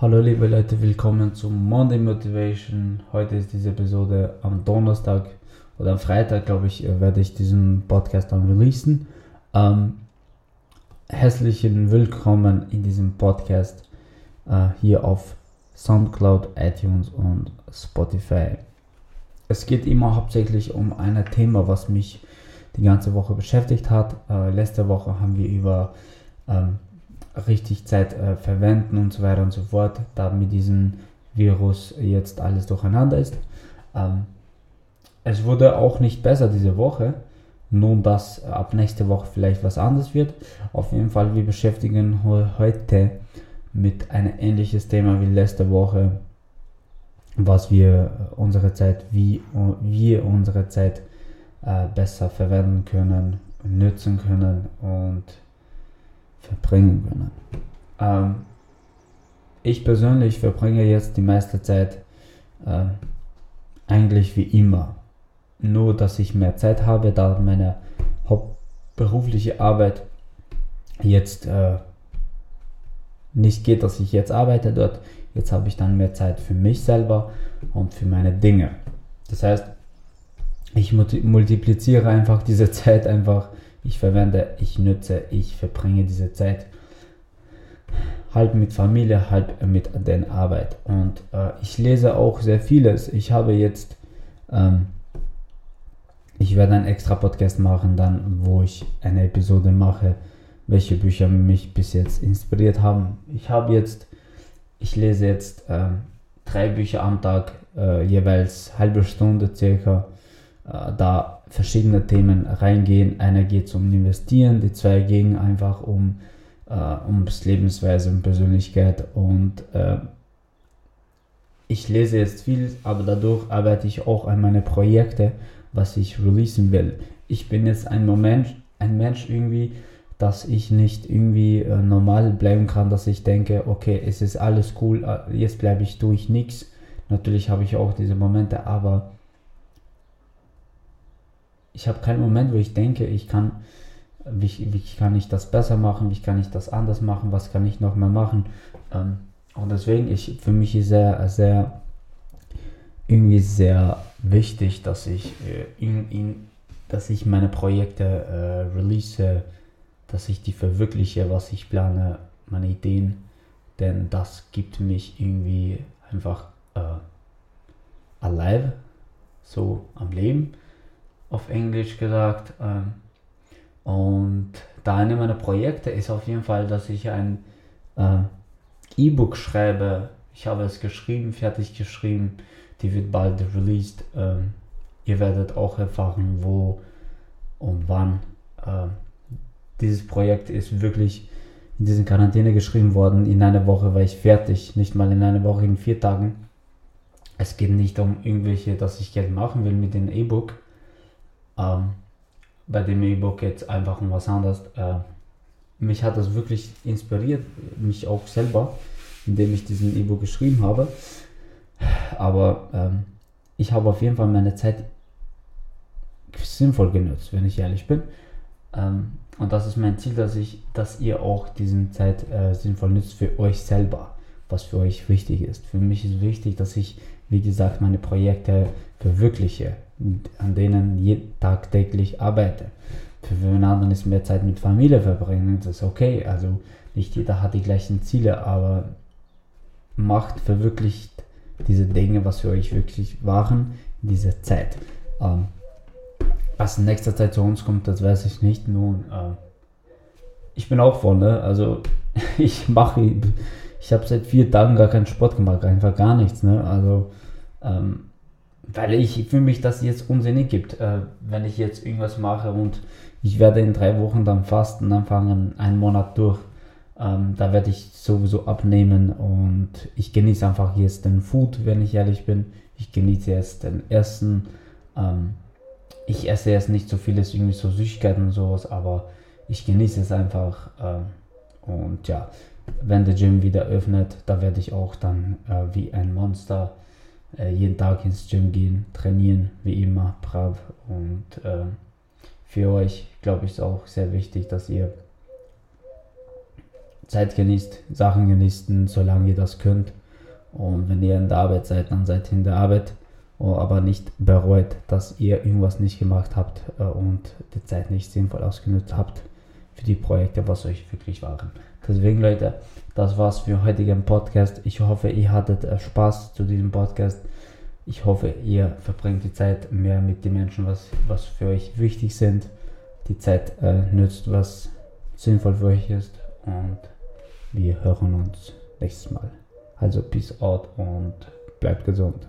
Hallo liebe Leute, willkommen zum Monday Motivation. Heute ist diese Episode am Donnerstag oder am Freitag, glaube ich, äh, werde ich diesen Podcast dann releasen. Ähm, herzlichen Willkommen in diesem Podcast äh, hier auf Soundcloud, iTunes und Spotify. Es geht immer hauptsächlich um ein Thema, was mich die ganze Woche beschäftigt hat. Äh, letzte Woche haben wir über ähm, richtig Zeit äh, verwenden und so weiter und so fort, da mit diesem Virus jetzt alles durcheinander ist. Ähm, es wurde auch nicht besser diese Woche, nun dass ab nächste Woche vielleicht was anderes wird. Auf jeden Fall, wir beschäftigen heute mit einem ähnliches Thema wie letzte Woche, was wir unsere Zeit, wie wir unsere Zeit äh, besser verwenden können, nutzen können und verbringen können. Ähm, ich persönlich verbringe jetzt die meiste Zeit äh, eigentlich wie immer. Nur, dass ich mehr Zeit habe, da meine hauptberufliche Arbeit jetzt äh, nicht geht, dass ich jetzt arbeite dort. Jetzt habe ich dann mehr Zeit für mich selber und für meine Dinge. Das heißt, ich multipliziere einfach diese Zeit einfach ich verwende, ich nutze, ich verbringe diese Zeit halb mit Familie, halb mit der Arbeit. Und äh, ich lese auch sehr vieles. Ich habe jetzt, ähm, ich werde einen extra Podcast machen, dann, wo ich eine Episode mache, welche Bücher mich bis jetzt inspiriert haben. Ich habe jetzt, ich lese jetzt ähm, drei Bücher am Tag, äh, jeweils halbe Stunde circa. Äh, da verschiedene Themen reingehen. Einer geht um Investieren, die zwei gehen einfach um äh, ums Lebensweise und Persönlichkeit. Und äh, ich lese jetzt viel, aber dadurch arbeite ich auch an meine Projekte, was ich releasen will. Ich bin jetzt ein Moment, ein Mensch irgendwie, dass ich nicht irgendwie äh, normal bleiben kann, dass ich denke, okay, es ist alles cool, äh, jetzt bleibe ich durch nichts. Natürlich habe ich auch diese Momente, aber ich habe keinen Moment, wo ich denke, ich kann, wie, wie kann ich das besser machen, wie kann ich das anders machen, was kann ich noch mehr machen. Ähm, und deswegen, ich, für mich ist sehr, sehr, irgendwie sehr wichtig, dass ich, äh, in, in, dass ich meine Projekte äh, release, dass ich die verwirkliche, was ich plane, meine Ideen, denn das gibt mich irgendwie einfach äh, alive, so am Leben auf Englisch gesagt. Ähm, und da eine meiner Projekte ist auf jeden Fall, dass ich ein äh, E-Book schreibe. Ich habe es geschrieben, fertig geschrieben. Die wird bald released. Ähm, ihr werdet auch erfahren, wo und wann. Dieses Projekt ist wirklich in diesen Quarantäne geschrieben worden. In einer Woche war ich fertig. Nicht mal in einer Woche, in vier Tagen. Es geht nicht um irgendwelche, dass ich Geld machen will mit dem E-Book ähm, bei dem E-Book jetzt einfach um was anderes. Äh, mich hat das wirklich inspiriert, mich auch selber, indem ich diesen E-Book geschrieben habe. Aber ähm, ich habe auf jeden Fall meine Zeit sinnvoll genutzt, wenn ich ehrlich bin. Ähm, und das ist mein Ziel, dass ich, dass ihr auch diesen Zeit äh, sinnvoll nutzt für euch selber, was für euch wichtig ist. Für mich ist wichtig, dass ich, wie gesagt, meine Projekte verwirkliche an denen je, tagtäglich arbeite. Für einen anderen ist mehr Zeit mit Familie verbringen, das ist okay. Also nicht jeder hat die gleichen Ziele, aber macht, verwirklicht diese Dinge, was für euch wirklich waren, in dieser Zeit. Ähm, was in nächster Zeit zu uns kommt, das weiß ich nicht. Nun, äh, ich bin auch voll, ne? Also ich mache, ich habe seit vier Tagen gar keinen Sport gemacht, einfach gar nichts, ne? Also ähm, weil ich für mich das jetzt unsinnig gibt, äh, wenn ich jetzt irgendwas mache und ich werde in drei Wochen dann fasten anfangen, einen Monat durch. Ähm, da werde ich sowieso abnehmen und ich genieße einfach jetzt den Food, wenn ich ehrlich bin. Ich genieße jetzt den Essen. Ähm, ich esse jetzt nicht so vieles, irgendwie so Süßigkeiten und sowas, aber ich genieße es einfach. Äh, und ja, wenn der Gym wieder öffnet, da werde ich auch dann äh, wie ein Monster äh, jeden Tag ins Gym gehen, trainieren, wie immer, brav. Und äh, für euch, glaube ich, ist auch sehr wichtig, dass ihr Zeit genießt, Sachen genießen, solange ihr das könnt. Und wenn ihr in der Arbeit seid, dann seid ihr in der Arbeit, oh, aber nicht bereut, dass ihr irgendwas nicht gemacht habt äh, und die Zeit nicht sinnvoll ausgenutzt habt für die Projekte, was euch wirklich waren. Deswegen Leute, das war's für heutigen Podcast. Ich hoffe, ihr hattet äh, Spaß zu diesem Podcast. Ich hoffe, ihr verbringt die Zeit mehr mit den Menschen, was, was für euch wichtig sind. Die Zeit äh, nützt, was sinnvoll für euch ist. Und wir hören uns nächstes Mal. Also peace out und bleibt gesund.